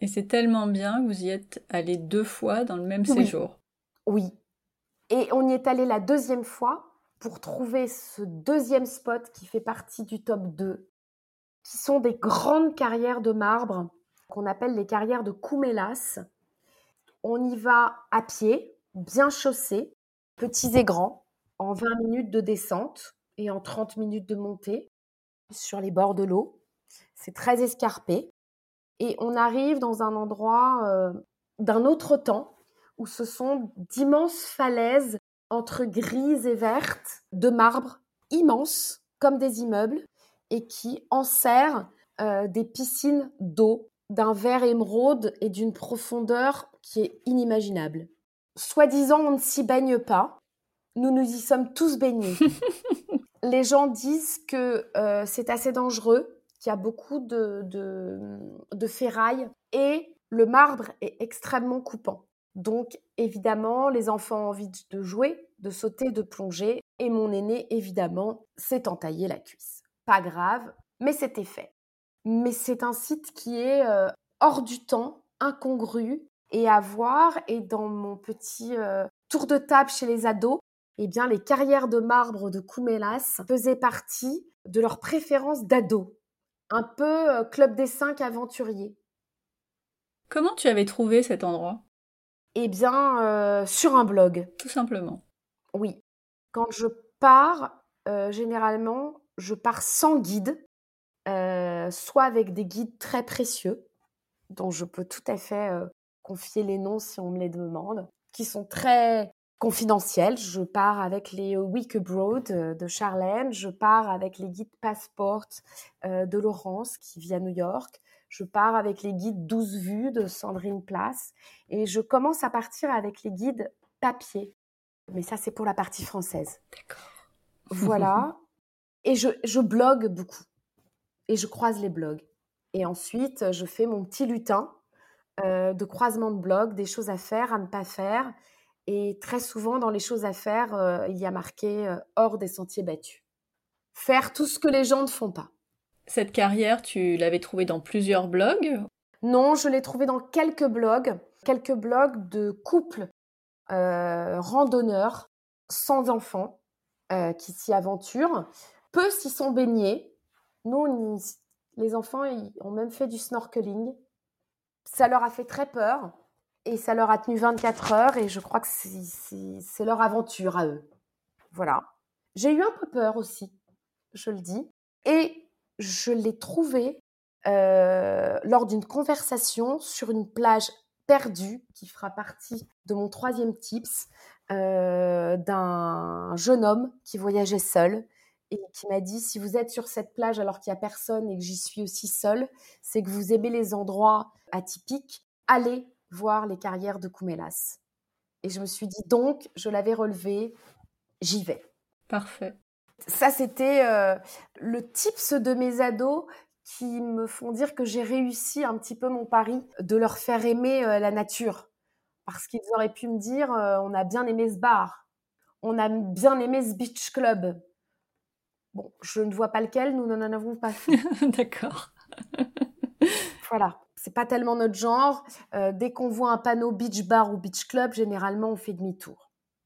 Et c'est tellement bien que vous y êtes allé deux fois dans le même séjour. Oui. Et on y est allé la deuxième fois pour trouver ce deuxième spot qui fait partie du top 2, qui sont des grandes carrières de marbre qu'on appelle les carrières de Koumelas. On y va à pied, bien chaussé, petits et grands, en 20 minutes de descente et en 30 minutes de montée sur les bords de l'eau. C'est très escarpé. Et on arrive dans un endroit euh, d'un autre temps où ce sont d'immenses falaises entre grises et vertes de marbre immenses comme des immeubles et qui enserrent euh, des piscines d'eau d'un vert émeraude et d'une profondeur qui est inimaginable. Soi-disant, on ne s'y baigne pas. Nous nous y sommes tous baignés. Les gens disent que euh, c'est assez dangereux qu'il y a beaucoup de, de, ferraille et le marbre est extrêmement coupant. Donc évidemment, les enfants ont envie de jouer, de sauter, de plonger et mon aîné, évidemment, s'est entaillé la cuisse. Pas grave, mais c'était fait. Mais c'est un site qui est euh, hors du temps, incongru et à voir. Et dans mon petit euh, tour de table chez les ados, eh bien, les carrières de marbre de Koumelas faisaient partie de leurs préférences d'ados un peu euh, club des cinq aventuriers. Comment tu avais trouvé cet endroit? Eh bien, euh, sur un blog. Tout simplement. Oui. Quand je pars, euh, généralement, je pars sans guide, soit avec des guides très précieux, dont je peux tout à fait confier les noms si on me les demande, qui sont très confidentiel. Je pars avec les Week Abroad euh, de Charlène, je pars avec les guides Passport euh, de Laurence qui vit à New York, je pars avec les guides 12 vues de Sandrine Place et je commence à partir avec les guides papier. Mais ça, c'est pour la partie française. D'accord. Voilà. Et je, je blogue beaucoup. Et je croise les blogs. Et ensuite, je fais mon petit lutin euh, de croisement de blogs, des choses à faire, à ne pas faire. Et très souvent, dans les choses à faire, euh, il y a marqué euh, hors des sentiers battus. Faire tout ce que les gens ne font pas. Cette carrière, tu l'avais trouvée dans plusieurs blogs? Non, je l'ai trouvée dans quelques blogs, quelques blogs de couples euh, randonneurs sans enfants qui s'y aventurent. Peu s'y sont baignés. Nous, les enfants ils ont même fait du snorkeling. Ça leur a fait très peur. Et ça leur a tenu 24 heures et je crois que c'est leur aventure à eux. Voilà. J'ai eu un peu peur aussi, je le dis. Et je l'ai trouvé euh, lors d'une conversation sur une plage perdue qui fera partie de mon troisième tips euh, d'un jeune homme qui voyageait seul et qui m'a dit si vous êtes sur cette plage alors qu'il n'y a personne et que j'y suis aussi seule, c'est que vous aimez les endroits atypiques, allez voir les carrières de Koumelas. Et je me suis dit, donc, je l'avais relevé, j'y vais. Parfait. Ça, c'était euh, le tips de mes ados qui me font dire que j'ai réussi un petit peu mon pari de leur faire aimer euh, la nature. Parce qu'ils auraient pu me dire, euh, on a bien aimé ce bar, on a bien aimé ce beach club. Bon, je ne vois pas lequel, nous n'en avons pas fait. D'accord. voilà c'est pas tellement notre genre. Euh, dès qu'on voit un panneau beach bar ou beach club, généralement on fait demi-tour.